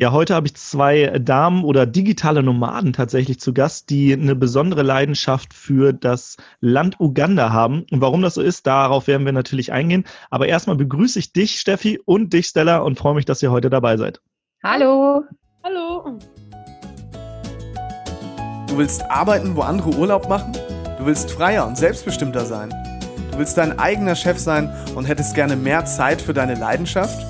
Ja, heute habe ich zwei Damen oder digitale Nomaden tatsächlich zu Gast, die eine besondere Leidenschaft für das Land Uganda haben. Und warum das so ist, darauf werden wir natürlich eingehen. Aber erstmal begrüße ich dich, Steffi, und dich, Stella, und freue mich, dass ihr heute dabei seid. Hallo. Hallo. Du willst arbeiten, wo andere Urlaub machen? Du willst freier und selbstbestimmter sein? Du willst dein eigener Chef sein und hättest gerne mehr Zeit für deine Leidenschaft?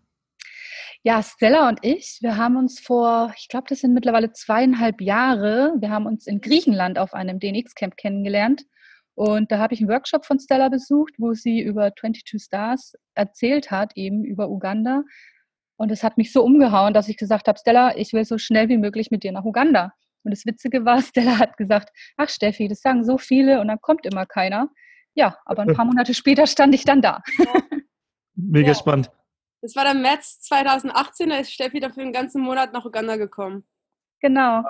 Ja, Stella und ich, wir haben uns vor, ich glaube, das sind mittlerweile zweieinhalb Jahre, wir haben uns in Griechenland auf einem DNX-Camp kennengelernt. Und da habe ich einen Workshop von Stella besucht, wo sie über 22 Stars erzählt hat, eben über Uganda. Und es hat mich so umgehauen, dass ich gesagt habe, Stella, ich will so schnell wie möglich mit dir nach Uganda. Und das Witzige war, Stella hat gesagt, ach Steffi, das sagen so viele und dann kommt immer keiner. Ja, aber ein paar Monate später stand ich dann da. Mega ja. spannend. Das war dann März 2018, da ist Steffi dafür einen ganzen Monat nach Uganda gekommen. Genau.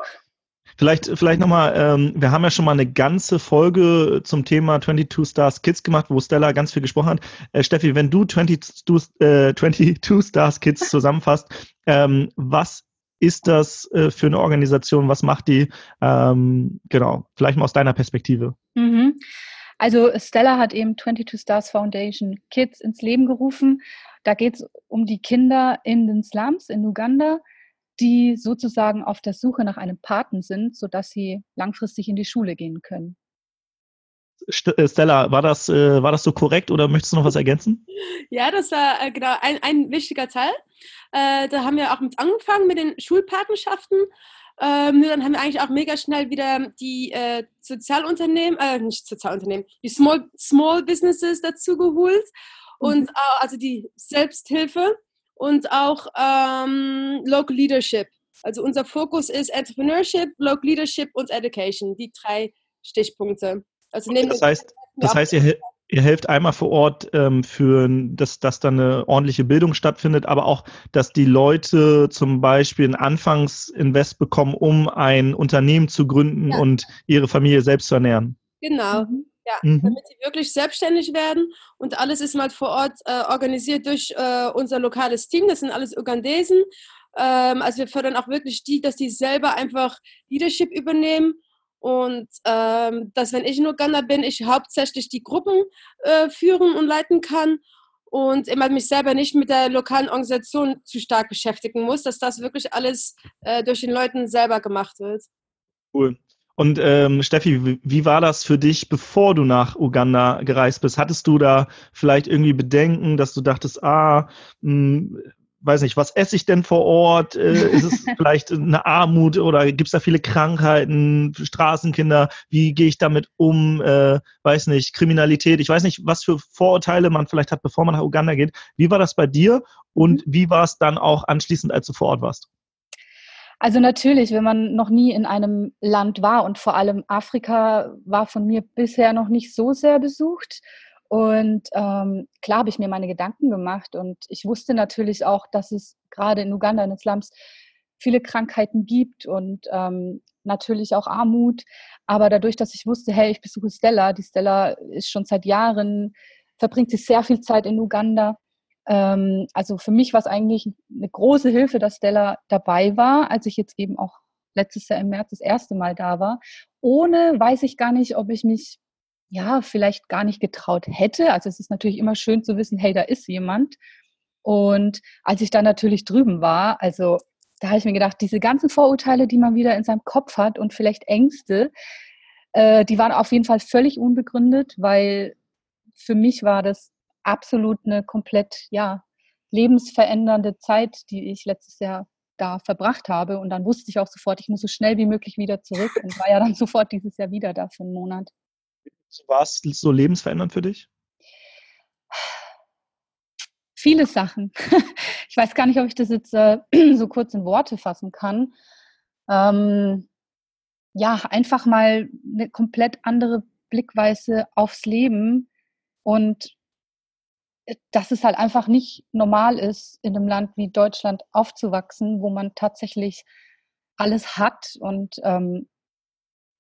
Vielleicht, vielleicht nochmal, ähm, wir haben ja schon mal eine ganze Folge zum Thema 22 Stars Kids gemacht, wo Stella ganz viel gesprochen hat. Äh, Steffi, wenn du 22, äh, 22 Stars Kids zusammenfasst, ähm, was ist das äh, für eine Organisation? Was macht die? Ähm, genau, vielleicht mal aus deiner Perspektive. Mhm. Also Stella hat eben 22 Stars Foundation Kids ins Leben gerufen da geht es um die Kinder in den Slums in Uganda, die sozusagen auf der Suche nach einem Paten sind, sodass sie langfristig in die Schule gehen können. Äh, Stella, war das, äh, war das so korrekt oder möchtest du noch was ergänzen? Ja, das war äh, genau ein, ein wichtiger Teil. Äh, da haben wir auch mit angefangen mit den Schulpatenschaften. Ähm, dann haben wir eigentlich auch mega schnell wieder die äh, Sozialunternehmen, äh, nicht Sozialunternehmen, die Small, Small Businesses dazu geholt und mhm. also die Selbsthilfe und auch ähm, Local Leadership. Also unser Fokus ist Entrepreneurship, Local Leadership und Education, die drei Stichpunkte. Also okay, das heißt, das heißt ihr, ihr helft einmal vor Ort ähm, für, dass, dass dann eine ordentliche Bildung stattfindet, aber auch, dass die Leute zum Beispiel ein Anfangsinvest bekommen, um ein Unternehmen zu gründen ja. und ihre Familie selbst zu ernähren. Genau. Mhm. Ja, mhm. damit sie wirklich selbstständig werden. Und alles ist mal vor Ort äh, organisiert durch äh, unser lokales Team. Das sind alles Ugandesen. Ähm, also wir fördern auch wirklich die, dass die selber einfach Leadership übernehmen. Und ähm, dass, wenn ich in Uganda bin, ich hauptsächlich die Gruppen äh, führen und leiten kann und immer mich selber nicht mit der lokalen Organisation zu stark beschäftigen muss, dass das wirklich alles äh, durch den Leuten selber gemacht wird. Cool. Und ähm, Steffi, wie, wie war das für dich, bevor du nach Uganda gereist bist? Hattest du da vielleicht irgendwie Bedenken, dass du dachtest, ah, mh, hm, weiß nicht, was esse ich denn vor Ort? Äh, ist es vielleicht eine Armut oder gibt es da viele Krankheiten, Straßenkinder? Wie gehe ich damit um? Äh, weiß nicht, Kriminalität. Ich weiß nicht, was für Vorurteile man vielleicht hat, bevor man nach Uganda geht. Wie war das bei dir und mhm. wie war es dann auch anschließend, als du vor Ort warst? Also natürlich, wenn man noch nie in einem Land war und vor allem Afrika war von mir bisher noch nicht so sehr besucht. Und ähm, klar habe ich mir meine Gedanken gemacht und ich wusste natürlich auch, dass es gerade in Uganda, in den Slums, viele Krankheiten gibt und ähm, natürlich auch Armut. Aber dadurch, dass ich wusste, hey, ich besuche Stella, die Stella ist schon seit Jahren, verbringt sie sehr viel Zeit in Uganda, ähm, also für mich war es eigentlich eine große Hilfe, dass Stella dabei war, als ich jetzt eben auch letztes Jahr im März das erste Mal da war. Ohne weiß ich gar nicht, ob ich mich ja vielleicht gar nicht getraut hätte. Also es ist natürlich immer schön zu wissen, hey, da ist jemand. Und als ich dann natürlich drüben war, also da habe ich mir gedacht, diese ganzen Vorurteile, die man wieder in seinem Kopf hat und vielleicht Ängste, äh, die waren auf jeden Fall völlig unbegründet, weil für mich war das absolut eine komplett, ja, lebensverändernde Zeit, die ich letztes Jahr da verbracht habe. Und dann wusste ich auch sofort, ich muss so schnell wie möglich wieder zurück und war ja dann sofort dieses Jahr wieder da für einen Monat. War es so lebensverändernd für dich? Viele Sachen. Ich weiß gar nicht, ob ich das jetzt äh, so kurz in Worte fassen kann. Ähm, ja, einfach mal eine komplett andere Blickweise aufs Leben und äh, dass es halt einfach nicht normal ist, in einem Land wie Deutschland aufzuwachsen, wo man tatsächlich alles hat. Und ähm,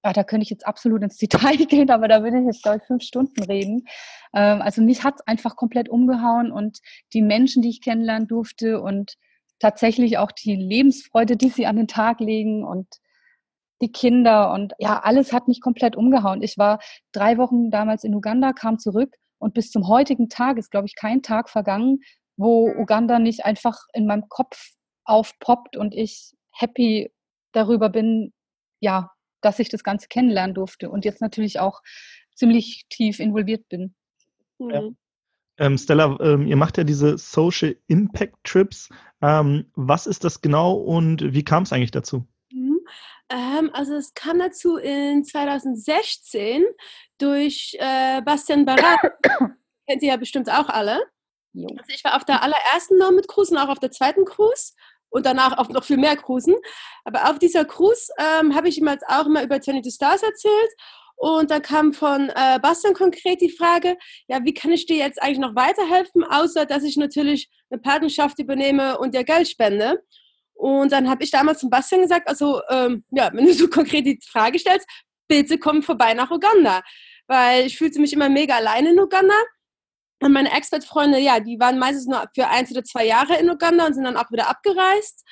ja, da könnte ich jetzt absolut ins Detail gehen, aber da würde ich jetzt, glaube ich, fünf Stunden reden. Ähm, also mich hat es einfach komplett umgehauen und die Menschen, die ich kennenlernen durfte und tatsächlich auch die Lebensfreude, die sie an den Tag legen und die Kinder und ja, alles hat mich komplett umgehauen. Ich war drei Wochen damals in Uganda, kam zurück und bis zum heutigen Tag ist, glaube ich, kein Tag vergangen, wo Uganda nicht einfach in meinem Kopf aufpoppt und ich happy darüber bin, ja, dass ich das Ganze kennenlernen durfte und jetzt natürlich auch ziemlich tief involviert bin. Ja. Mhm. Ähm, Stella, ähm, ihr macht ja diese Social Impact Trips. Ähm, was ist das genau und wie kam es eigentlich dazu? Ähm, also es kam dazu in 2016 durch äh, Bastian Barat. Kennt ihr ja bestimmt auch alle. Also ich war auf der allerersten Nomad Cruise und auch auf der zweiten Cruise und danach auch noch viel mehr Cruisen. Aber auf dieser Cruise ähm, habe ich ihm jetzt auch immer über 22 Stars erzählt. Und da kam von äh, Bastian konkret die Frage, ja, wie kann ich dir jetzt eigentlich noch weiterhelfen, außer dass ich natürlich eine Partnerschaft übernehme und dir Geld spende. Und dann habe ich damals zum Bastian gesagt, also ähm, ja, wenn du so konkret die Frage stellst, bitte komm vorbei nach Uganda. Weil ich fühlte mich immer mega allein in Uganda. Und meine Expert-Freunde, ja, die waren meistens nur für eins oder zwei Jahre in Uganda und sind dann auch wieder abgereist.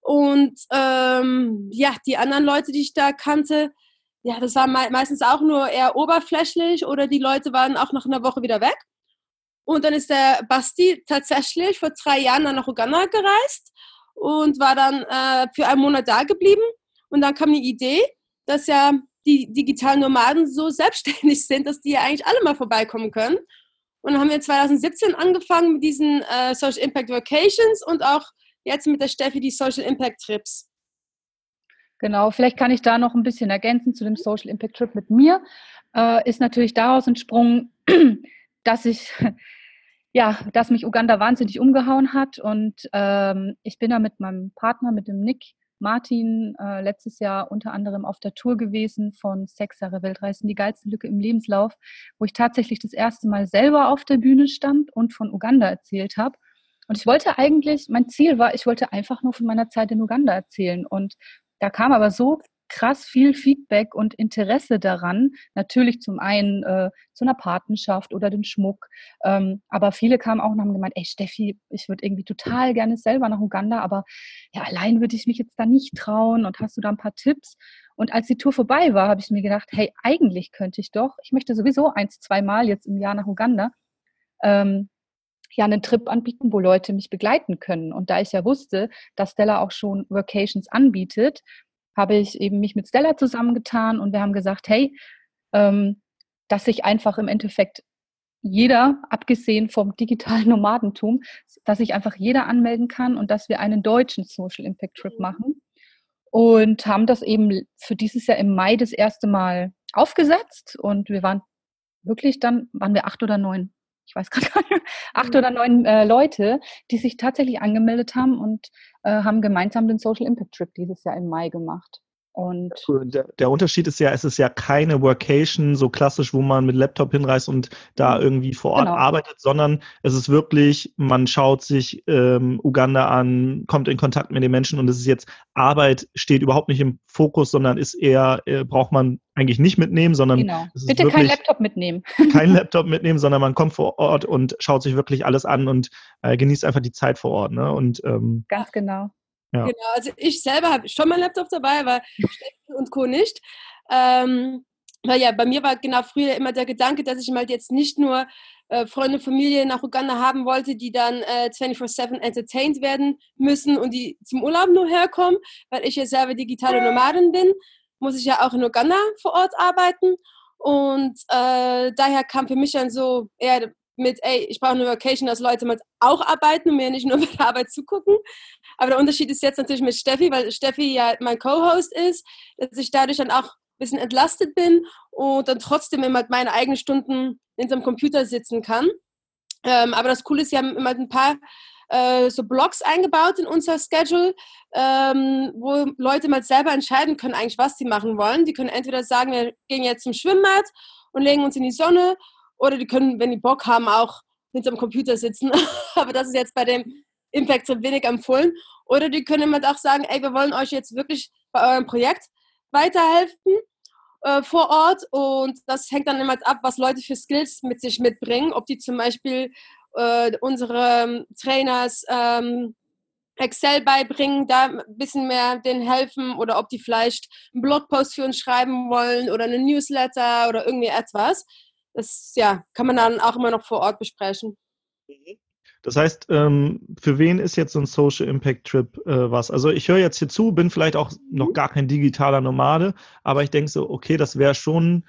Und ähm, ja, die anderen Leute, die ich da kannte, ja, das war me meistens auch nur eher oberflächlich oder die Leute waren auch nach einer Woche wieder weg. Und dann ist der Basti tatsächlich vor drei Jahren dann nach Uganda gereist und war dann äh, für einen Monat da geblieben. Und dann kam die Idee, dass ja die digitalen Nomaden so selbstständig sind, dass die ja eigentlich alle mal vorbeikommen können. Und dann haben wir 2017 angefangen mit diesen äh, Social Impact Vacations und auch jetzt mit der Steffi die Social Impact Trips. Genau, vielleicht kann ich da noch ein bisschen ergänzen zu dem Social Impact Trip mit mir. Äh, ist natürlich daraus entsprungen, dass ich ja, dass mich Uganda wahnsinnig umgehauen hat. Und ähm, ich bin da mit meinem Partner, mit dem Nick Martin, äh, letztes Jahr unter anderem auf der Tour gewesen von Sechs Jahre Weltreisen, die geilste Lücke im Lebenslauf, wo ich tatsächlich das erste Mal selber auf der Bühne stand und von Uganda erzählt habe. Und ich wollte eigentlich, mein Ziel war, ich wollte einfach nur von meiner Zeit in Uganda erzählen. Und da kam aber so krass viel Feedback und Interesse daran. Natürlich zum einen äh, zu einer Patenschaft oder den Schmuck. Ähm, aber viele kamen auch und haben gemeint, ey Steffi, ich würde irgendwie total gerne selber nach Uganda, aber ja, allein würde ich mich jetzt da nicht trauen und hast du da ein paar Tipps? Und als die Tour vorbei war, habe ich mir gedacht, hey, eigentlich könnte ich doch, ich möchte sowieso eins, zwei Mal jetzt im Jahr nach Uganda, ähm, ja einen Trip anbieten, wo Leute mich begleiten können. Und da ich ja wusste, dass Stella auch schon Workations anbietet, habe ich eben mich mit Stella zusammengetan und wir haben gesagt, hey, ähm, dass sich einfach im Endeffekt jeder, abgesehen vom digitalen Nomadentum, dass sich einfach jeder anmelden kann und dass wir einen deutschen Social Impact Trip mhm. machen. Und haben das eben für dieses Jahr im Mai das erste Mal aufgesetzt und wir waren wirklich dann, waren wir acht oder neun ich weiß gerade gar nicht, acht mhm. oder neun äh, Leute, die sich tatsächlich angemeldet haben und haben gemeinsam den Social Impact Trip dieses Jahr im Mai gemacht. Und der, der, Unterschied ist ja, es ist ja keine Workation so klassisch, wo man mit Laptop hinreist und da mhm. irgendwie vor Ort genau. arbeitet, sondern es ist wirklich, man schaut sich ähm, Uganda an, kommt in Kontakt mit den Menschen und es ist jetzt Arbeit steht überhaupt nicht im Fokus, sondern ist eher, äh, braucht man eigentlich nicht mitnehmen, sondern genau. bitte kein Laptop mitnehmen. kein Laptop mitnehmen, sondern man kommt vor Ort und schaut sich wirklich alles an und äh, genießt einfach die Zeit vor Ort. Ne? Und ähm, ganz genau. Ja. Genau, also ich selber habe schon mein Laptop dabei, aber Steffen und Co. nicht. Ähm, weil ja, bei mir war genau früher immer der Gedanke, dass ich mal jetzt nicht nur äh, Freunde, Familie nach Uganda haben wollte, die dann äh, 24-7 entertained werden müssen und die zum Urlaub nur herkommen, weil ich ja selber digitale Nomadin bin, muss ich ja auch in Uganda vor Ort arbeiten. Und äh, daher kam für mich dann so eher mit, ey, ich brauche eine Vacation, dass Leute mit auch arbeiten und mir nicht nur bei der Arbeit zugucken. Aber der Unterschied ist jetzt natürlich mit Steffi, weil Steffi ja mein Co-Host ist, dass ich dadurch dann auch ein bisschen entlastet bin und dann trotzdem immer meine eigenen Stunden hinterm Computer sitzen kann. Ähm, aber das Coole ist, wir haben immer ein paar äh, so Blogs eingebaut in unser Schedule, ähm, wo Leute mal selber entscheiden können, eigentlich, was sie machen wollen. Die können entweder sagen, wir gehen jetzt zum Schwimmbad und legen uns in die Sonne, oder die können, wenn die Bock haben, auch hinterm Computer sitzen. Aber das ist jetzt bei dem Impact so wenig empfohlen. Oder die können immer auch sagen, ey, wir wollen euch jetzt wirklich bei eurem Projekt weiterhelfen äh, vor Ort. Und das hängt dann immer ab, was Leute für Skills mit sich mitbringen. Ob die zum Beispiel äh, unsere Trainers ähm, Excel beibringen, da ein bisschen mehr denen helfen oder ob die vielleicht einen Blogpost für uns schreiben wollen oder eine Newsletter oder irgendwie etwas. Das ja, kann man dann auch immer noch vor Ort besprechen. Mhm. Das heißt, ähm, für wen ist jetzt so ein Social Impact Trip äh, was? Also ich höre jetzt hier zu, bin vielleicht auch noch mhm. gar kein digitaler Nomade, aber ich denke so, okay, das wäre schon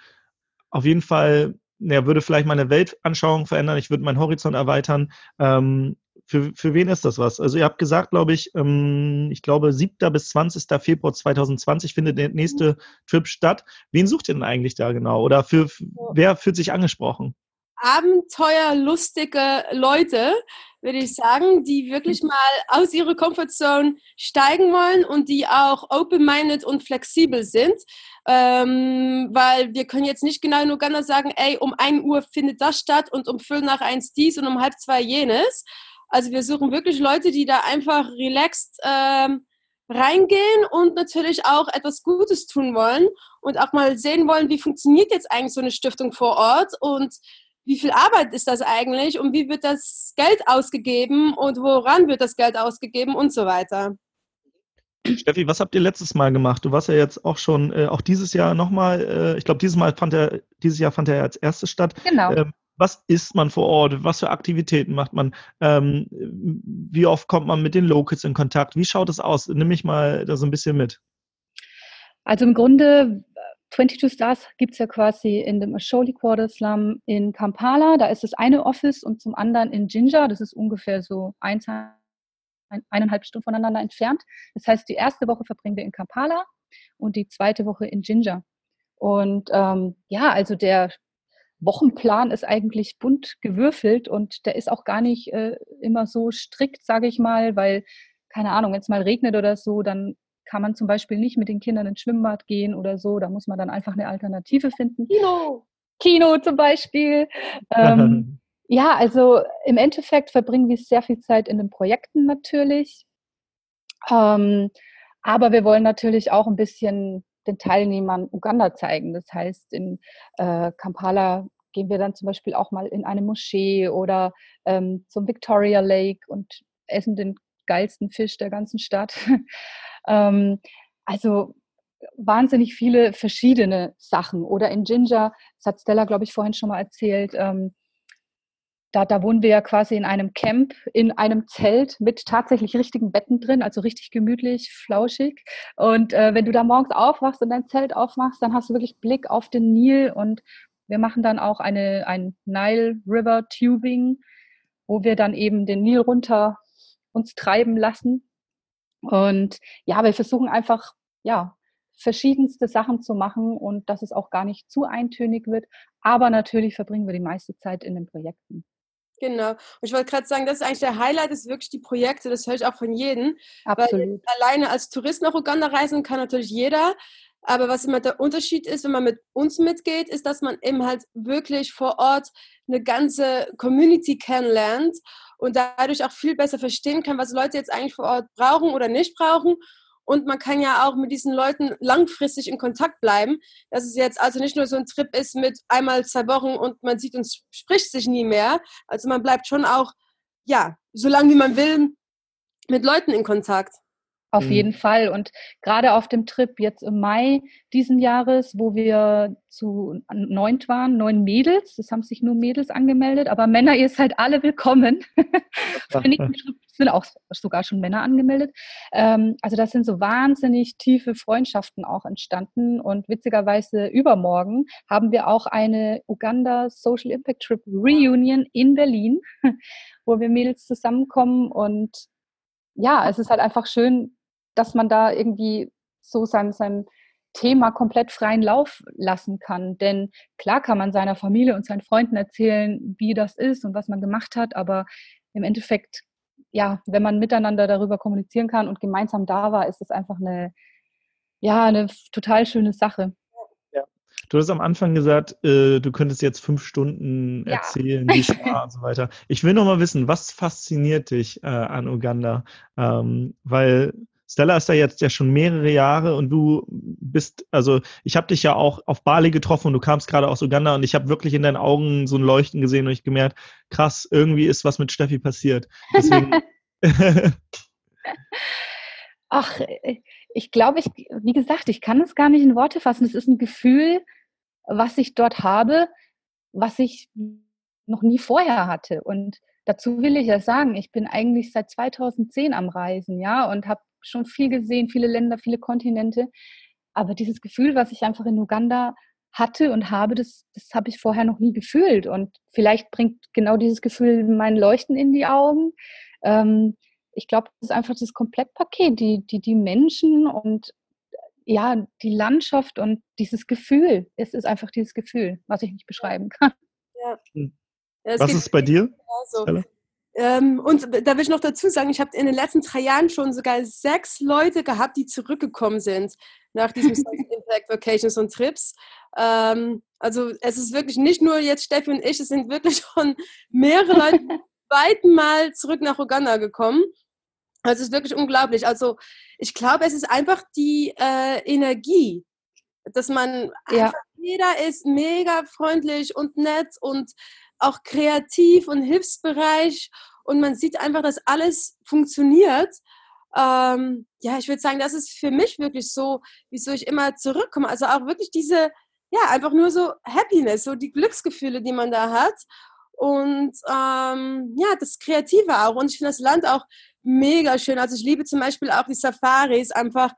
auf jeden Fall, ja, würde vielleicht meine Weltanschauung verändern, ich würde meinen Horizont erweitern. Ähm, für, für wen ist das was? Also ihr habt gesagt, glaube ich, ähm, ich glaube 7. bis 20. Februar 2020 findet der nächste Trip statt. Wen sucht ihr denn eigentlich da genau? Oder für, wer fühlt sich angesprochen? abenteuerlustige Leute, würde ich sagen, die wirklich mal aus ihrer Comfortzone steigen wollen und die auch open-minded und flexibel sind. Ähm, weil wir können jetzt nicht genau in Uganda sagen, ey, um 1 Uhr findet das statt und um Viertel nach eins dies und um halb zwei jenes. Also wir suchen wirklich Leute, die da einfach relaxed ähm, reingehen und natürlich auch etwas Gutes tun wollen und auch mal sehen wollen, wie funktioniert jetzt eigentlich so eine Stiftung vor Ort und wie viel Arbeit ist das eigentlich und wie wird das Geld ausgegeben und woran wird das Geld ausgegeben und so weiter. Steffi, was habt ihr letztes Mal gemacht? Du warst ja jetzt auch schon, äh, auch dieses Jahr nochmal, äh, ich glaube, dieses Mal fand er, dieses Jahr fand er als erstes statt. Genau. Ähm, was isst man vor Ort? Was für Aktivitäten macht man? Ähm, wie oft kommt man mit den Locals in Kontakt? Wie schaut es aus? Nimm mich mal da so ein bisschen mit. Also im Grunde 22 Stars gibt es ja quasi in dem Asholi Quarter Slum in Kampala. Da ist das eine Office und zum anderen in Jinja. Das ist ungefähr so ein, eineinhalb Stunden voneinander entfernt. Das heißt, die erste Woche verbringen wir in Kampala und die zweite Woche in Jinja. Und ähm, ja, also der Wochenplan ist eigentlich bunt gewürfelt und der ist auch gar nicht äh, immer so strikt, sage ich mal, weil, keine Ahnung, wenn es mal regnet oder so, dann kann man zum Beispiel nicht mit den Kindern ins Schwimmbad gehen oder so. Da muss man dann einfach eine Alternative finden. Kino! Kino zum Beispiel. Ähm, ja, also im Endeffekt verbringen wir sehr viel Zeit in den Projekten natürlich. Ähm, aber wir wollen natürlich auch ein bisschen den Teilnehmern Uganda zeigen. Das heißt, in äh, Kampala gehen wir dann zum Beispiel auch mal in eine Moschee oder ähm, zum Victoria Lake und essen den geilsten Fisch der ganzen Stadt. Ähm, also wahnsinnig viele verschiedene Sachen. Oder in Ginger, das hat Stella, glaube ich, vorhin schon mal erzählt, ähm, da, da wohnen wir ja quasi in einem Camp, in einem Zelt mit tatsächlich richtigen Betten drin, also richtig gemütlich, flauschig. Und äh, wenn du da morgens aufwachst und dein Zelt aufmachst, dann hast du wirklich Blick auf den Nil und wir machen dann auch eine, ein Nile River Tubing, wo wir dann eben den Nil runter uns treiben lassen und ja, wir versuchen einfach, ja, verschiedenste Sachen zu machen und dass es auch gar nicht zu eintönig wird. Aber natürlich verbringen wir die meiste Zeit in den Projekten. Genau. Und ich wollte gerade sagen, das ist eigentlich der Highlight, ist wirklich die Projekte. Das höre ich auch von jedem. Absolut. Weil alleine als Tourist nach Uganda reisen kann natürlich jeder. Aber was immer der Unterschied ist, wenn man mit uns mitgeht, ist, dass man eben halt wirklich vor Ort eine ganze Community kennenlernt und dadurch auch viel besser verstehen kann, was Leute jetzt eigentlich vor Ort brauchen oder nicht brauchen. Und man kann ja auch mit diesen Leuten langfristig in Kontakt bleiben. Dass es jetzt also nicht nur so ein Trip ist mit einmal zwei Wochen und man sieht und spricht sich nie mehr. Also man bleibt schon auch, ja, so lange wie man will, mit Leuten in Kontakt. Auf mhm. jeden Fall. Und gerade auf dem Trip jetzt im Mai diesen Jahres, wo wir zu neunt waren, neun Mädels, das haben sich nur Mädels angemeldet, aber Männer, ihr seid alle willkommen. sind auch sogar schon Männer angemeldet. Ähm, also das sind so wahnsinnig tiefe Freundschaften auch entstanden. Und witzigerweise übermorgen haben wir auch eine Uganda Social Impact Trip Reunion in Berlin, wo wir Mädels zusammenkommen und ja, es ist halt einfach schön, dass man da irgendwie so sein, sein Thema komplett freien Lauf lassen kann. Denn klar kann man seiner Familie und seinen Freunden erzählen, wie das ist und was man gemacht hat, aber im Endeffekt ja, wenn man miteinander darüber kommunizieren kann und gemeinsam da war, ist es einfach eine, ja, eine total schöne Sache. Du hast am Anfang gesagt, äh, du könntest jetzt fünf Stunden ja. erzählen, wie es war und so weiter. Ich will noch mal wissen, was fasziniert dich äh, an Uganda? Ähm, weil Stella ist da jetzt ja schon mehrere Jahre und du bist, also ich habe dich ja auch auf Bali getroffen und du kamst gerade aus Uganda und ich habe wirklich in deinen Augen so ein Leuchten gesehen und ich gemerkt, krass, irgendwie ist was mit Steffi passiert. Ach, ich glaube, ich, wie gesagt, ich kann es gar nicht in Worte fassen. Es ist ein Gefühl, was ich dort habe, was ich noch nie vorher hatte. Und dazu will ich ja sagen, ich bin eigentlich seit 2010 am Reisen, ja, und habe schon viel gesehen, viele Länder, viele Kontinente. Aber dieses Gefühl, was ich einfach in Uganda hatte und habe, das, das habe ich vorher noch nie gefühlt. Und vielleicht bringt genau dieses Gefühl mein Leuchten in die Augen. Ähm, ich glaube, das ist einfach das Komplettpaket, die, die, die Menschen und ja, die Landschaft und dieses Gefühl. Es ist einfach dieses Gefühl, was ich nicht beschreiben kann. Ja. Hm. was ist bei dir? Ähm, und da will ich noch dazu sagen, ich habe in den letzten drei Jahren schon sogar sechs Leute gehabt, die zurückgekommen sind nach diesen Impact Vacations und Trips. Ähm, also es ist wirklich nicht nur jetzt Steffi und ich, es sind wirklich schon mehrere Leute zum zweiten Mal zurück nach Uganda gekommen. Also es ist wirklich unglaublich. Also ich glaube, es ist einfach die äh, Energie, dass man ja. einfach, jeder ist mega freundlich und nett und auch kreativ und hilfsbereich und man sieht einfach, dass alles funktioniert. Ähm, ja, ich würde sagen, das ist für mich wirklich so, wieso ich immer zurückkomme. Also auch wirklich diese, ja, einfach nur so Happiness, so die Glücksgefühle, die man da hat. Und ähm, ja, das Kreative auch. Und ich finde das Land auch mega schön. Also ich liebe zum Beispiel auch die Safaris, einfach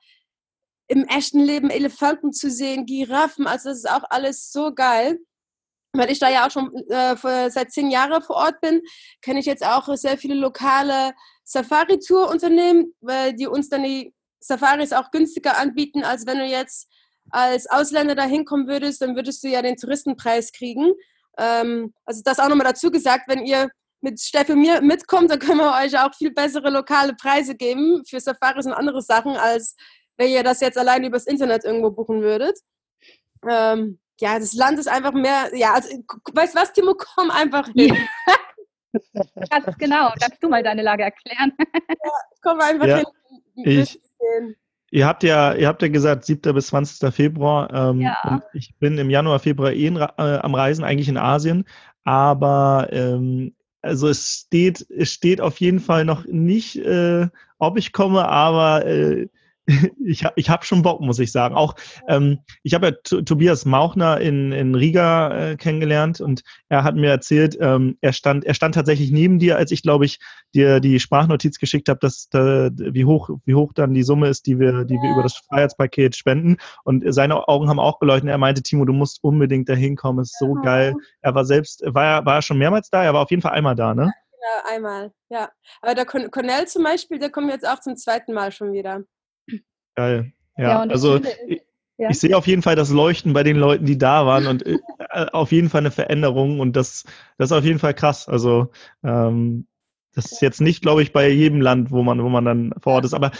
im echten Leben Elefanten zu sehen, Giraffen. Also das ist auch alles so geil. Weil ich da ja auch schon äh, seit zehn Jahren vor Ort bin, kenne ich jetzt auch sehr viele lokale Safari-Tour-Unternehmen, die uns dann die Safaris auch günstiger anbieten, als wenn du jetzt als Ausländer da hinkommen würdest, dann würdest du ja den Touristenpreis kriegen. Ähm, also das auch nochmal dazu gesagt, wenn ihr mit Steffi und mir mitkommt, dann können wir euch auch viel bessere lokale Preise geben für Safaris und andere Sachen, als wenn ihr das jetzt allein übers Internet irgendwo buchen würdet. Ähm, ja, das Land ist einfach mehr, ja, also, weißt du was, Timo, komm einfach hin. Ja. Ganz genau, kannst du mal deine Lage erklären? ja, komm einfach ja, hin. Ich, Ihr habt ja, ihr habt ja gesagt, 7. bis 20. Februar. Ähm, ja. und ich bin im Januar, Februar eh in, äh, am Reisen, eigentlich in Asien. Aber ähm, also es steht, es steht auf jeden Fall noch nicht, äh, ob ich komme, aber äh, ich habe ich hab schon Bock, muss ich sagen. Auch ähm, ich habe ja Tobias Mauchner in, in Riga äh, kennengelernt und er hat mir erzählt, ähm, er stand er stand tatsächlich neben dir, als ich glaube ich dir die Sprachnotiz geschickt habe, dass da, wie hoch wie hoch dann die Summe ist, die wir die wir über das Freiheitspaket spenden. Und seine Augen haben auch geleuchtet. Er meinte, Timo, du musst unbedingt dahin kommen. Ist so geil. Er war selbst war er war er schon mehrmals da. Er war auf jeden Fall einmal da, ne? Ja, einmal. Ja. Aber der Cornell zum Beispiel, der kommt jetzt auch zum zweiten Mal schon wieder. Geil. Ja, ja also ich, ja. ich, sehe auf jeden Fall das Leuchten bei den Leuten, die da waren und äh, auf jeden Fall eine Veränderung und das, das ist auf jeden Fall krass. Also ähm, das ist jetzt nicht, glaube ich, bei jedem Land, wo man, wo man dann vor Ort ist. Aber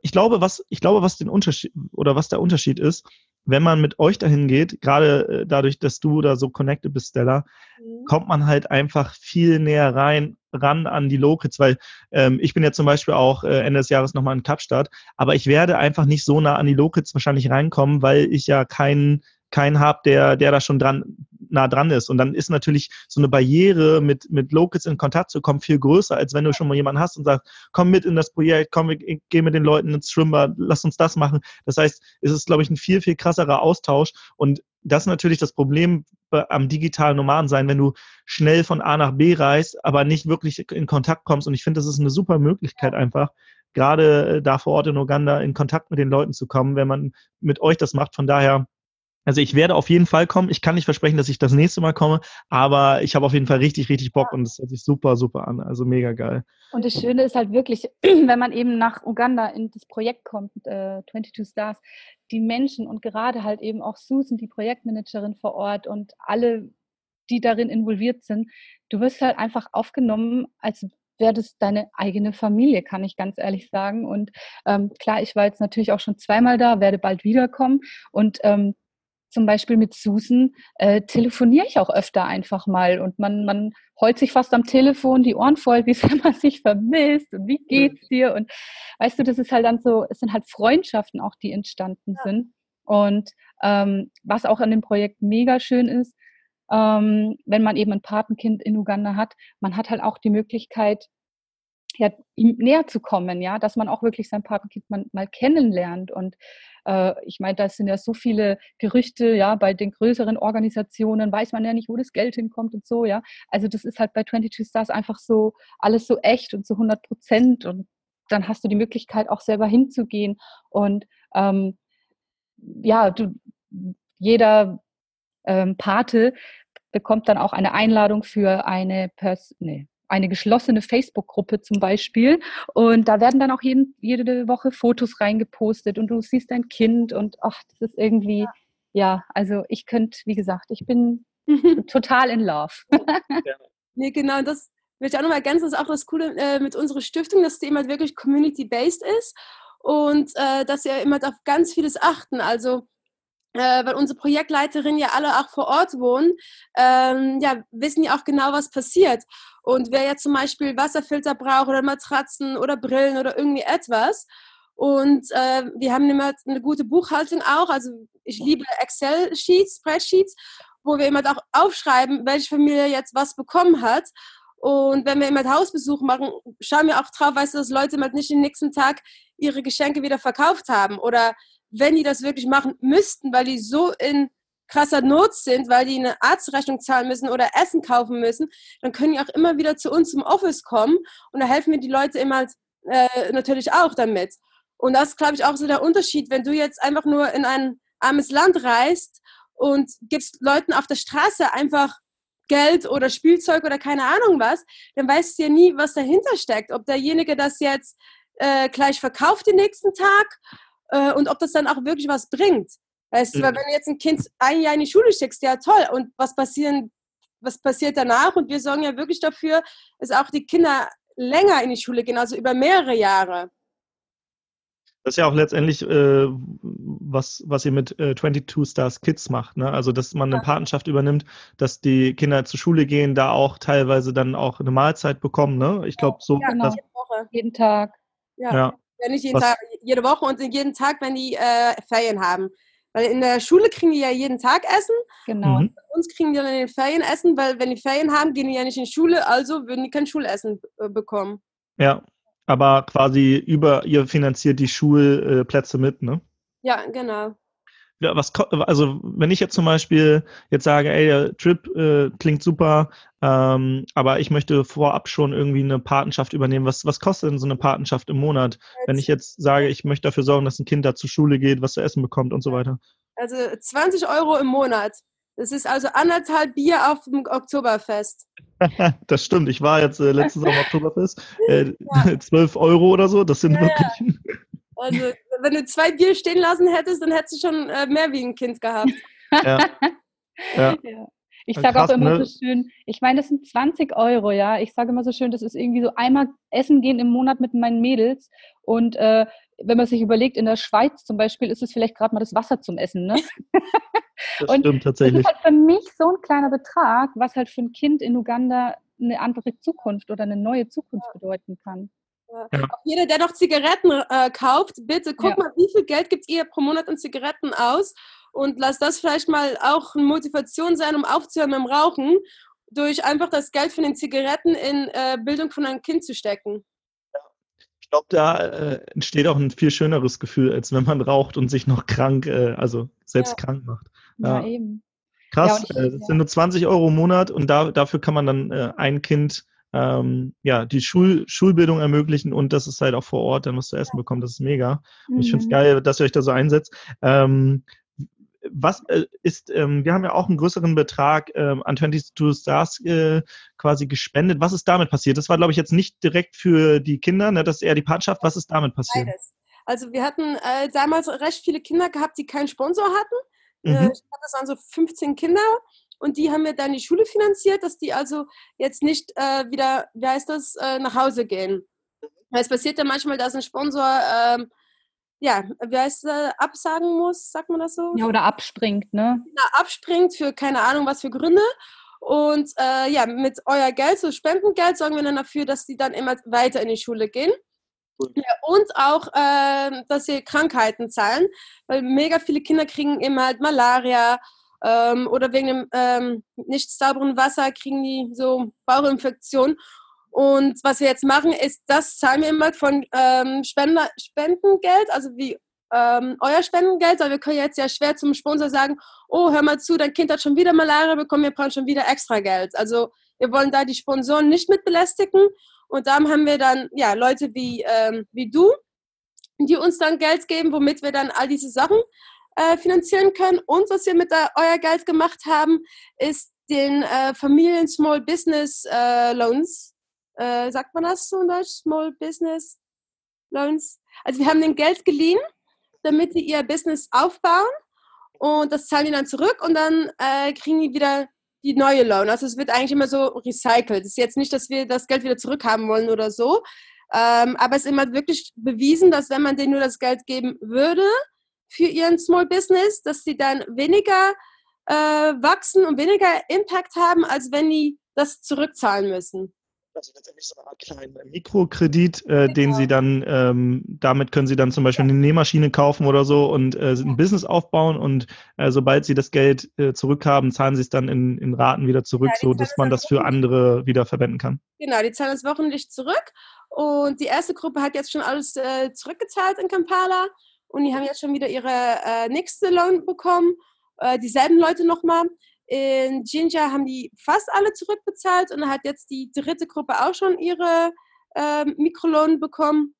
ich glaube, was, ich glaube, was den Unterschied oder was der Unterschied ist, wenn man mit euch dahin geht, gerade äh, dadurch, dass du da so connected bist, Stella, mhm. kommt man halt einfach viel näher rein, ran an die Locals, weil ähm, ich bin ja zum Beispiel auch äh, Ende des Jahres nochmal in Kapstadt, aber ich werde einfach nicht so nah an die Locals wahrscheinlich reinkommen, weil ich ja keinen keinen habe, der, der da schon dran, nah dran ist. Und dann ist natürlich so eine Barriere, mit, mit Locals in Kontakt zu kommen, viel größer, als wenn du schon mal jemanden hast und sagst, komm mit in das Projekt, komm, wir gehen mit den Leuten ins Schwimmbad, lass uns das machen. Das heißt, es ist, glaube ich, ein viel, viel krasserer Austausch. Und das ist natürlich das Problem am digitalen Nomaden sein, wenn du schnell von A nach B reist, aber nicht wirklich in Kontakt kommst. Und ich finde, das ist eine super Möglichkeit einfach, gerade äh, da vor Ort in Uganda in Kontakt mit den Leuten zu kommen, wenn man mit euch das macht. Von daher also ich werde auf jeden Fall kommen. Ich kann nicht versprechen, dass ich das nächste Mal komme, aber ich habe auf jeden Fall richtig, richtig Bock und es hört sich super, super an. Also mega geil. Und das Schöne ist halt wirklich, wenn man eben nach Uganda in das Projekt kommt, äh, 22 Stars, die Menschen und gerade halt eben auch Susan, die Projektmanagerin vor Ort und alle, die darin involviert sind, du wirst halt einfach aufgenommen, als wäre das deine eigene Familie, kann ich ganz ehrlich sagen. Und ähm, klar, ich war jetzt natürlich auch schon zweimal da, werde bald wiederkommen. Und ähm, zum Beispiel mit Susan äh, telefoniere ich auch öfter einfach mal und man, man heult sich fast am Telefon die Ohren voll, wie sehr man sich vermisst und wie geht's dir? Und weißt du, das ist halt dann so, es sind halt Freundschaften auch, die entstanden ja. sind. Und ähm, was auch an dem Projekt mega schön ist, ähm, wenn man eben ein Patenkind in Uganda hat, man hat halt auch die Möglichkeit, ja, ihm näher zu kommen, ja, dass man auch wirklich sein Patenkind mal, mal kennenlernt. Und äh, ich meine, da sind ja so viele Gerüchte, ja, bei den größeren Organisationen weiß man ja nicht, wo das Geld hinkommt und so, ja. Also das ist halt bei 22 Stars einfach so alles so echt und so 100 Prozent und dann hast du die Möglichkeit auch selber hinzugehen und ähm, ja, du, jeder ähm, Pate bekommt dann auch eine Einladung für eine Pers nee, eine geschlossene Facebook-Gruppe zum Beispiel. Und da werden dann auch jeden, jede Woche Fotos reingepostet und du siehst dein Kind und ach, das ist irgendwie, ja, ja also ich könnte, wie gesagt, ich bin total in love. nee, genau, das will ich auch nochmal ergänzen, das ist auch das Coole äh, mit unserer Stiftung, dass die immer halt wirklich community-based ist und äh, dass wir immer auf ganz vieles achten. Also äh, weil unsere Projektleiterinnen ja alle auch vor Ort wohnen, ähm, ja, wissen ja auch genau, was passiert. Und wer jetzt zum Beispiel Wasserfilter braucht oder Matratzen oder Brillen oder irgendwie etwas. Und äh, wir haben immer eine gute Buchhaltung auch. Also ich liebe Excel-Sheets, Spreadsheets, wo wir immer auch aufschreiben, welche Familie jetzt was bekommen hat. Und wenn wir immer Hausbesuch machen, schauen wir auch drauf, weißt du, dass Leute mal nicht den nächsten Tag ihre Geschenke wieder verkauft haben oder wenn die das wirklich machen müssten, weil die so in krasser Not sind, weil die eine Arztrechnung zahlen müssen oder Essen kaufen müssen, dann können die auch immer wieder zu uns zum Office kommen und da helfen wir die Leute immer äh, natürlich auch damit. Und das ist, glaube ich, auch so der Unterschied, wenn du jetzt einfach nur in ein armes Land reist und gibst Leuten auf der Straße einfach Geld oder Spielzeug oder keine Ahnung was, dann weißt du ja nie, was dahinter steckt. Ob derjenige das jetzt äh, gleich verkauft den nächsten Tag äh, und ob das dann auch wirklich was bringt. Weißt du, weil wenn du jetzt ein Kind ein Jahr in die Schule schickst, ja toll, und was passieren, was passiert danach? Und wir sorgen ja wirklich dafür, dass auch die Kinder länger in die Schule gehen, also über mehrere Jahre. Das ist ja auch letztendlich, äh, was, was ihr mit äh, 22 Stars Kids macht. Ne? Also, dass man eine Patenschaft übernimmt, dass die Kinder zur Schule gehen, da auch teilweise dann auch eine Mahlzeit bekommen. Ne? Ich glaube, so. Ja, genau. jeden Tag. Ja. ja. Ja nicht jeden Tag, jede Woche und jeden Tag, wenn die äh, Ferien haben. Weil in der Schule kriegen die ja jeden Tag Essen. Genau. Und bei uns kriegen die dann in den Ferien Essen, weil wenn die Ferien haben, gehen die ja nicht in die Schule, also würden die kein Schulessen äh, bekommen. Ja, aber quasi über, ihr finanziert die Schulplätze mit, ne? Ja, genau was, also wenn ich jetzt zum Beispiel jetzt sage, ey, der Trip äh, klingt super, ähm, aber ich möchte vorab schon irgendwie eine Patenschaft übernehmen. Was, was kostet denn so eine Patenschaft im Monat, wenn ich jetzt sage, ich möchte dafür sorgen, dass ein Kind da zur Schule geht, was zu essen bekommt und so weiter? Also 20 Euro im Monat. Das ist also anderthalb Bier auf dem Oktoberfest. das stimmt. Ich war jetzt äh, letztes Jahr am Oktoberfest. Äh, ja. 12 Euro oder so. Das sind ja, wirklich. Also wenn du zwei Bier stehen lassen hättest, dann hättest du schon äh, mehr wie ein Kind gehabt. Ja. ja. ja. Ich sage auch immer ne? so schön, ich meine, das sind 20 Euro, ja. Ich sage immer so schön, das ist irgendwie so einmal essen gehen im Monat mit meinen Mädels. Und äh, wenn man sich überlegt, in der Schweiz zum Beispiel, ist es vielleicht gerade mal das Wasser zum Essen, ne? Das und stimmt tatsächlich. Das ist halt für mich so ein kleiner Betrag, was halt für ein Kind in Uganda eine andere Zukunft oder eine neue Zukunft bedeuten kann. Ja. Auch jeder, der noch Zigaretten äh, kauft, bitte guck ja. mal, wie viel Geld gibt ihr pro Monat an Zigaretten aus und lasst das vielleicht mal auch eine Motivation sein, um aufzuhören mit dem Rauchen, durch einfach das Geld von den Zigaretten in äh, Bildung von einem Kind zu stecken. Ich glaube, da äh, entsteht auch ein viel schöneres Gefühl, als wenn man raucht und sich noch krank, äh, also selbst krank macht. Ja, eben. Krass, ich, äh, das sind nur 20 Euro im Monat und da, dafür kann man dann äh, ein Kind ähm, ja, die Schul Schulbildung ermöglichen und dass es halt auch vor Ort dann was zu essen bekommt. Das ist mega. Und ich finde es mhm. geil, dass ihr euch da so einsetzt. Ähm, was äh, ist, ähm, wir haben ja auch einen größeren Betrag ähm, an 22 Stars äh, quasi gespendet. Was ist damit passiert? Das war, glaube ich, jetzt nicht direkt für die Kinder, ne? das ist eher die Partnerschaft. Was ist damit passiert? Beides. Also wir hatten äh, damals recht viele Kinder gehabt, die keinen Sponsor hatten. Äh, mhm. ich hatte das waren so 15 Kinder und die haben wir dann die Schule finanziert, dass die also jetzt nicht äh, wieder, wie heißt das, äh, nach Hause gehen. Es passiert ja manchmal, dass ein Sponsor, ähm, ja, wie heißt das, absagen muss, sagt man das so? Ja, oder abspringt, ne? Ja, abspringt für keine Ahnung was für Gründe. Und äh, ja, mit euer Geld, so Spendengeld, sorgen wir dann dafür, dass die dann immer weiter in die Schule gehen. Ja, und auch, äh, dass sie Krankheiten zahlen, weil mega viele Kinder kriegen immer halt Malaria ähm, oder wegen dem ähm, nicht sauberen Wasser kriegen die so Bauchinfektionen. Und was wir jetzt machen, ist, das zahlen wir immer von ähm, Spender, Spendengeld, also wie ähm, euer Spendengeld, weil wir können jetzt ja schwer zum Sponsor sagen, oh, hör mal zu, dein Kind hat schon wieder Malaria bekommen, wir brauchen schon wieder extra Geld. Also wir wollen da die Sponsoren nicht mit belästigen. Und dann haben wir dann ja Leute wie, ähm, wie du, die uns dann Geld geben, womit wir dann all diese Sachen äh, finanzieren können. Und was wir mit der, euer Geld gemacht haben, ist den äh, Familien Small Business äh, Loans äh, sagt man das so in Deutsch? Small Business Loans. Also wir haben den Geld geliehen, damit sie ihr Business aufbauen und das zahlen die dann zurück und dann äh, kriegen die wieder die neue Loan. Also es wird eigentlich immer so recycelt. Es ist jetzt nicht, dass wir das Geld wieder zurückhaben wollen oder so, ähm, aber es ist immer wirklich bewiesen, dass wenn man denen nur das Geld geben würde für ihren Small Business, dass sie dann weniger äh, wachsen und weniger Impact haben, als wenn die das zurückzahlen müssen. Also letztendlich so eine Art kleinen Mikrokredit, äh, genau. den Sie dann, ähm, damit können Sie dann zum Beispiel eine Nähmaschine kaufen oder so und äh, ein Business aufbauen und äh, sobald Sie das Geld äh, zurückhaben, zahlen Sie es dann in, in Raten wieder zurück, ja, so dass man das für andere wieder verwenden kann. Genau, die zahlen es wöchentlich zurück und die erste Gruppe hat jetzt schon alles äh, zurückgezahlt in Kampala und die haben jetzt schon wieder ihre äh, nächste Loan bekommen, dieselben Leute nochmal. In Ginger haben die fast alle zurückbezahlt und hat jetzt die dritte Gruppe auch schon ihre äh, Mikrolohn bekommen.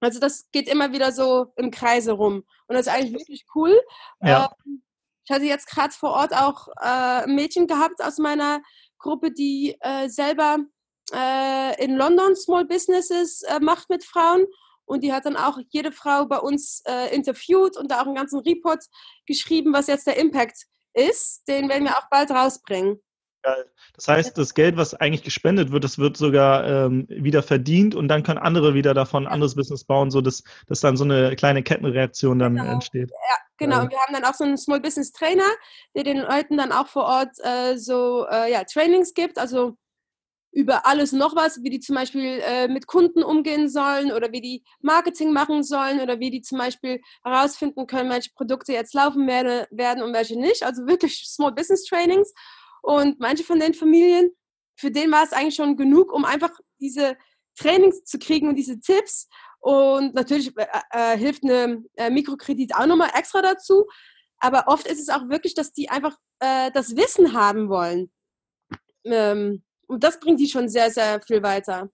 Also das geht immer wieder so im Kreise rum. Und das ist eigentlich wirklich cool. Ja. Ähm, ich hatte jetzt gerade vor Ort auch äh, ein Mädchen gehabt aus meiner Gruppe, die äh, selber äh, in London Small Businesses äh, macht mit Frauen. Und die hat dann auch jede Frau bei uns äh, interviewt und da auch einen ganzen Report geschrieben, was jetzt der Impact ist den werden wir auch bald rausbringen. Das heißt, das Geld, was eigentlich gespendet wird, das wird sogar ähm, wieder verdient und dann können andere wieder davon ein anderes Business bauen, sodass dass dann so eine kleine Kettenreaktion dann genau. entsteht. Ja, genau. Und wir haben dann auch so einen Small Business Trainer, der den Leuten dann auch vor Ort äh, so äh, ja, Trainings gibt, also über alles noch was, wie die zum Beispiel äh, mit Kunden umgehen sollen oder wie die Marketing machen sollen oder wie die zum Beispiel herausfinden können, welche Produkte jetzt laufen werde, werden und welche nicht. Also wirklich Small Business Trainings. Und manche von den Familien, für denen war es eigentlich schon genug, um einfach diese Trainings zu kriegen und diese Tipps. Und natürlich äh, äh, hilft eine äh, Mikrokredit auch nochmal extra dazu. Aber oft ist es auch wirklich, dass die einfach äh, das Wissen haben wollen. Ähm, und das bringt die schon sehr, sehr viel weiter.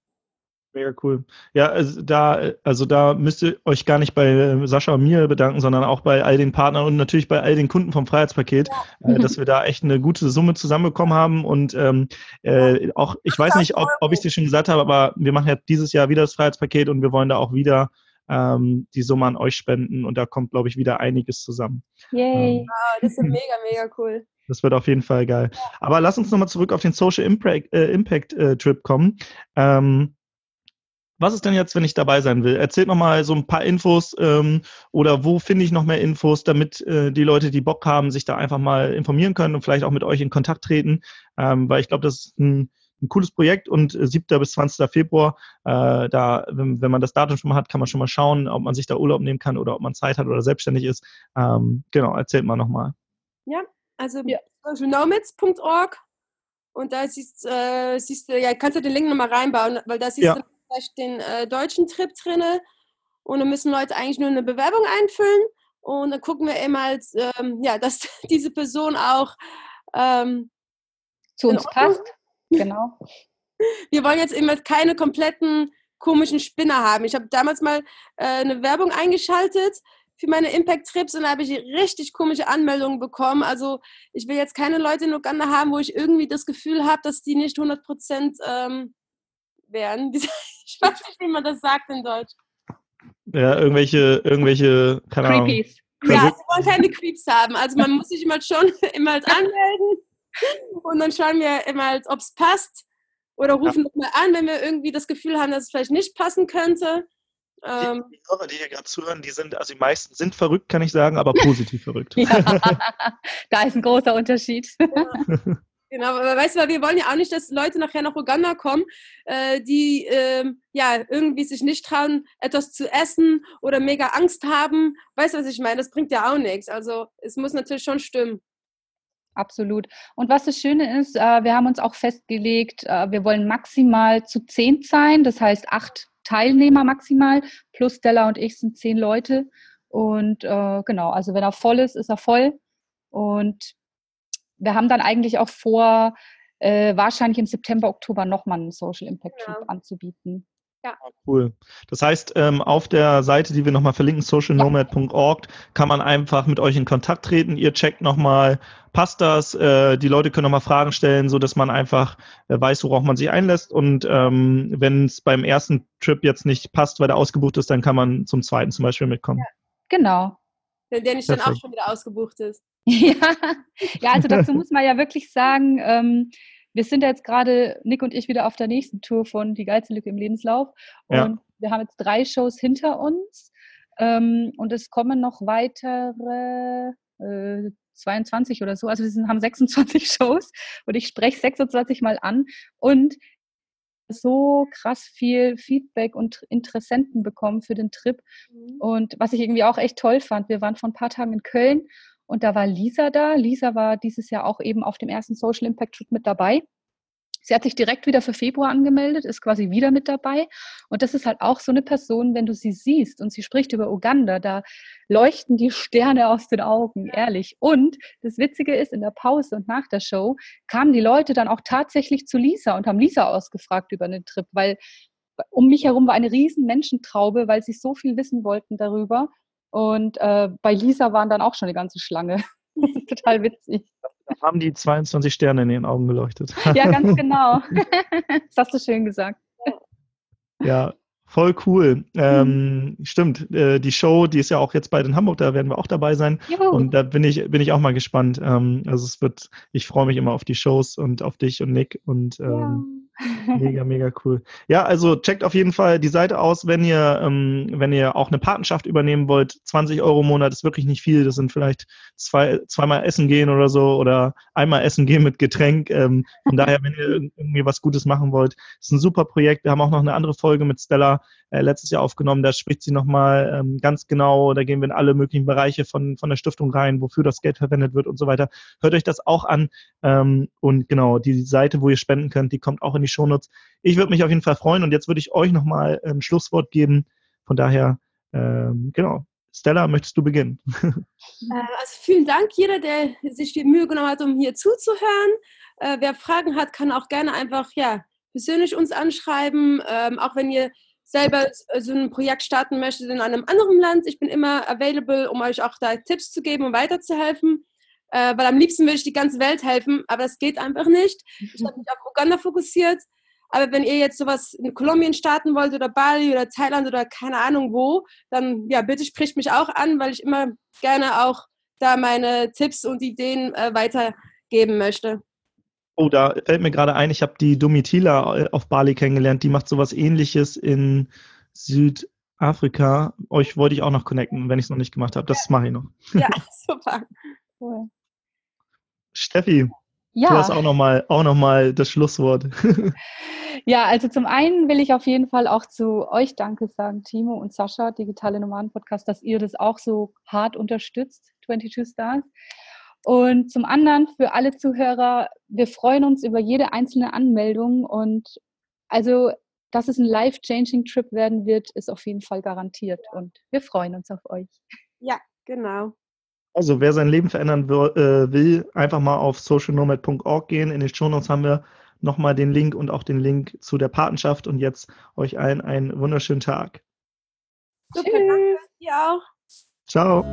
Mega cool. Ja, also da, also da müsst ihr euch gar nicht bei äh, Sascha und mir bedanken, sondern auch bei all den Partnern und natürlich bei all den Kunden vom Freiheitspaket, ja. äh, dass wir da echt eine gute Summe zusammenbekommen haben. Und ähm, äh, auch, ich weiß nicht, ob, ob ich es dir schon gesagt habe, aber wir machen ja dieses Jahr wieder das Freiheitspaket und wir wollen da auch wieder ähm, die Summe an euch spenden und da kommt, glaube ich, wieder einiges zusammen. Yay. Ähm, wow, das ist mega, mega cool. Das wird auf jeden Fall geil. Aber lass uns nochmal zurück auf den Social Impact, äh, Impact äh, Trip kommen. Ähm, was ist denn jetzt, wenn ich dabei sein will? Erzählt nochmal so ein paar Infos ähm, oder wo finde ich noch mehr Infos, damit äh, die Leute, die Bock haben, sich da einfach mal informieren können und vielleicht auch mit euch in Kontakt treten. Ähm, weil ich glaube, das ist ein, ein, cooles Projekt und 7. bis 20. Februar, äh, da, wenn, wenn, man das Datum schon mal hat, kann man schon mal schauen, ob man sich da Urlaub nehmen kann oder ob man Zeit hat oder selbstständig ist. Ähm, genau, erzählt mal nochmal. Ja, also ja. socialnomads.org und da siehst, äh, siehst du, ja, kannst du den Link nochmal reinbauen, weil da siehst ja. du vielleicht den äh, deutschen Trip drinne und dann müssen Leute eigentlich nur eine Bewerbung einfüllen und dann gucken wir eben halt, ähm, ja, dass diese Person auch ähm, zu uns passt. Genau. Wir wollen jetzt eben halt keine kompletten komischen Spinner haben. Ich habe damals mal äh, eine Werbung eingeschaltet für meine Impact-Trips und da habe ich richtig komische Anmeldungen bekommen. Also ich will jetzt keine Leute in Uganda haben, wo ich irgendwie das Gefühl habe, dass die nicht 100 Prozent ähm, wären. Ich weiß nicht, wie man das sagt in Deutsch. Ja, irgendwelche, irgendwelche, keine Creepies. Ahnung. Ja, sie wollen keine Creeps haben. Also man muss sich immer schon immer anmelden. und dann schauen wir immer, ob es passt oder rufen ja. nochmal an, wenn wir irgendwie das Gefühl haben, dass es vielleicht nicht passen könnte. Ähm, die, Hörer, die hier gerade zuhören, die sind, also die meisten sind verrückt, kann ich sagen, aber positiv verrückt. Ja, da ist ein großer Unterschied. Ja. Genau, aber weißt du, wir wollen ja auch nicht, dass Leute nachher nach Uganda kommen, äh, die äh, ja irgendwie sich nicht trauen, etwas zu essen oder mega Angst haben. Weißt du, was ich meine? Das bringt ja auch nichts. Also es muss natürlich schon stimmen. Absolut. Und was das Schöne ist, äh, wir haben uns auch festgelegt, äh, wir wollen maximal zu zehn sein, das heißt acht Teilnehmer maximal, plus Stella und ich sind zehn Leute. Und äh, genau, also wenn er voll ist, ist er voll. Und wir haben dann eigentlich auch vor, äh, wahrscheinlich im September, Oktober nochmal einen Social Impact Trip ja. anzubieten. Ja. Ah, cool. Das heißt, ähm, auf der Seite, die wir nochmal verlinken, socialnomad.org, kann man einfach mit euch in Kontakt treten. Ihr checkt nochmal, passt das? Äh, die Leute können nochmal Fragen stellen, so dass man einfach äh, weiß, worauf man sich einlässt. Und ähm, wenn es beim ersten Trip jetzt nicht passt, weil der ausgebucht ist, dann kann man zum zweiten zum Beispiel mitkommen. Ja. Genau. Wenn der nicht Perfekt. dann auch schon wieder ausgebucht ist. Ja, ja also dazu muss man ja wirklich sagen, ähm, wir sind jetzt gerade, Nick und ich, wieder auf der nächsten Tour von Die geilste Lücke im Lebenslauf. Und ja. wir haben jetzt drei Shows hinter uns. Ähm, und es kommen noch weitere äh, 22 oder so. Also wir sind, haben 26 Shows und ich spreche 26 Mal an. Und so krass viel Feedback und Interessenten bekommen für den Trip. Mhm. Und was ich irgendwie auch echt toll fand, wir waren vor ein paar Tagen in Köln und da war Lisa da. Lisa war dieses Jahr auch eben auf dem ersten Social Impact Trip mit dabei. Sie hat sich direkt wieder für Februar angemeldet, ist quasi wieder mit dabei. Und das ist halt auch so eine Person, wenn du sie siehst und sie spricht über Uganda, da leuchten die Sterne aus den Augen, ehrlich. Und das Witzige ist, in der Pause und nach der Show kamen die Leute dann auch tatsächlich zu Lisa und haben Lisa ausgefragt über einen Trip, weil um mich herum war eine riesen Menschentraube, weil sie so viel wissen wollten darüber. Und äh, bei Lisa waren dann auch schon eine ganze Schlange. total witzig. Da haben die 22 Sterne in ihren Augen geleuchtet. Ja, ganz genau. das hast du schön gesagt. Ja, voll cool. Ähm, mhm. Stimmt, äh, die Show, die ist ja auch jetzt bald in Hamburg, da werden wir auch dabei sein. Juhu. Und da bin ich, bin ich auch mal gespannt. Ähm, also es wird, ich freue mich immer auf die Shows und auf dich und Nick und ähm, ja Mega, mega cool. Ja, also checkt auf jeden Fall die Seite aus, wenn ihr, ähm, wenn ihr auch eine Patenschaft übernehmen wollt. 20 Euro im Monat ist wirklich nicht viel. Das sind vielleicht zwei, zweimal essen gehen oder so oder einmal essen gehen mit Getränk. Ähm, von daher, wenn ihr irgendwie was Gutes machen wollt, ist ein super Projekt. Wir haben auch noch eine andere Folge mit Stella äh, letztes Jahr aufgenommen. Da spricht sie nochmal ähm, ganz genau. Da gehen wir in alle möglichen Bereiche von, von der Stiftung rein, wofür das Geld verwendet wird und so weiter. Hört euch das auch an. Ähm, und genau, die Seite, wo ihr spenden könnt, die kommt auch in die Shownotes. Ich würde mich auf jeden Fall freuen und jetzt würde ich euch nochmal ein ähm, Schlusswort geben. Von daher, ähm, genau. Stella, möchtest du beginnen? Äh, also vielen Dank jeder, der sich die Mühe genommen hat, um hier zuzuhören. Äh, wer Fragen hat, kann auch gerne einfach ja, persönlich uns anschreiben. Ähm, auch wenn ihr selber so ein Projekt starten möchtet in einem anderen Land, ich bin immer available, um euch auch da Tipps zu geben und weiterzuhelfen äh, weil am liebsten würde ich die ganze Welt helfen, aber das geht einfach nicht. Ich habe mich auf Uganda fokussiert. Aber wenn ihr jetzt sowas in Kolumbien starten wollt oder Bali oder Thailand oder keine Ahnung wo, dann ja, bitte spricht mich auch an, weil ich immer gerne auch da meine Tipps und Ideen äh, weitergeben möchte. Oh, da fällt mir gerade ein, ich habe die Domitila äh, auf Bali kennengelernt. Die macht sowas ähnliches in Südafrika. Euch wollte ich auch noch connecten, wenn ich es noch nicht gemacht habe. Das mache ich noch. Ja, super. Cool. Steffi, ja. du hast auch nochmal noch das Schlusswort. ja, also zum einen will ich auf jeden Fall auch zu euch Danke sagen, Timo und Sascha, Digitale Nomaden Podcast, dass ihr das auch so hart unterstützt, 22 Stars. Und zum anderen für alle Zuhörer, wir freuen uns über jede einzelne Anmeldung und also, dass es ein life-changing Trip werden wird, ist auf jeden Fall garantiert und wir freuen uns auf euch. Ja, genau. Also, wer sein Leben verändern äh, will, einfach mal auf socialnomad.org gehen. In den Shownotes haben wir nochmal den Link und auch den Link zu der Patenschaft. Und jetzt euch allen einen wunderschönen Tag. Super, danke. Ja auch. Ciao.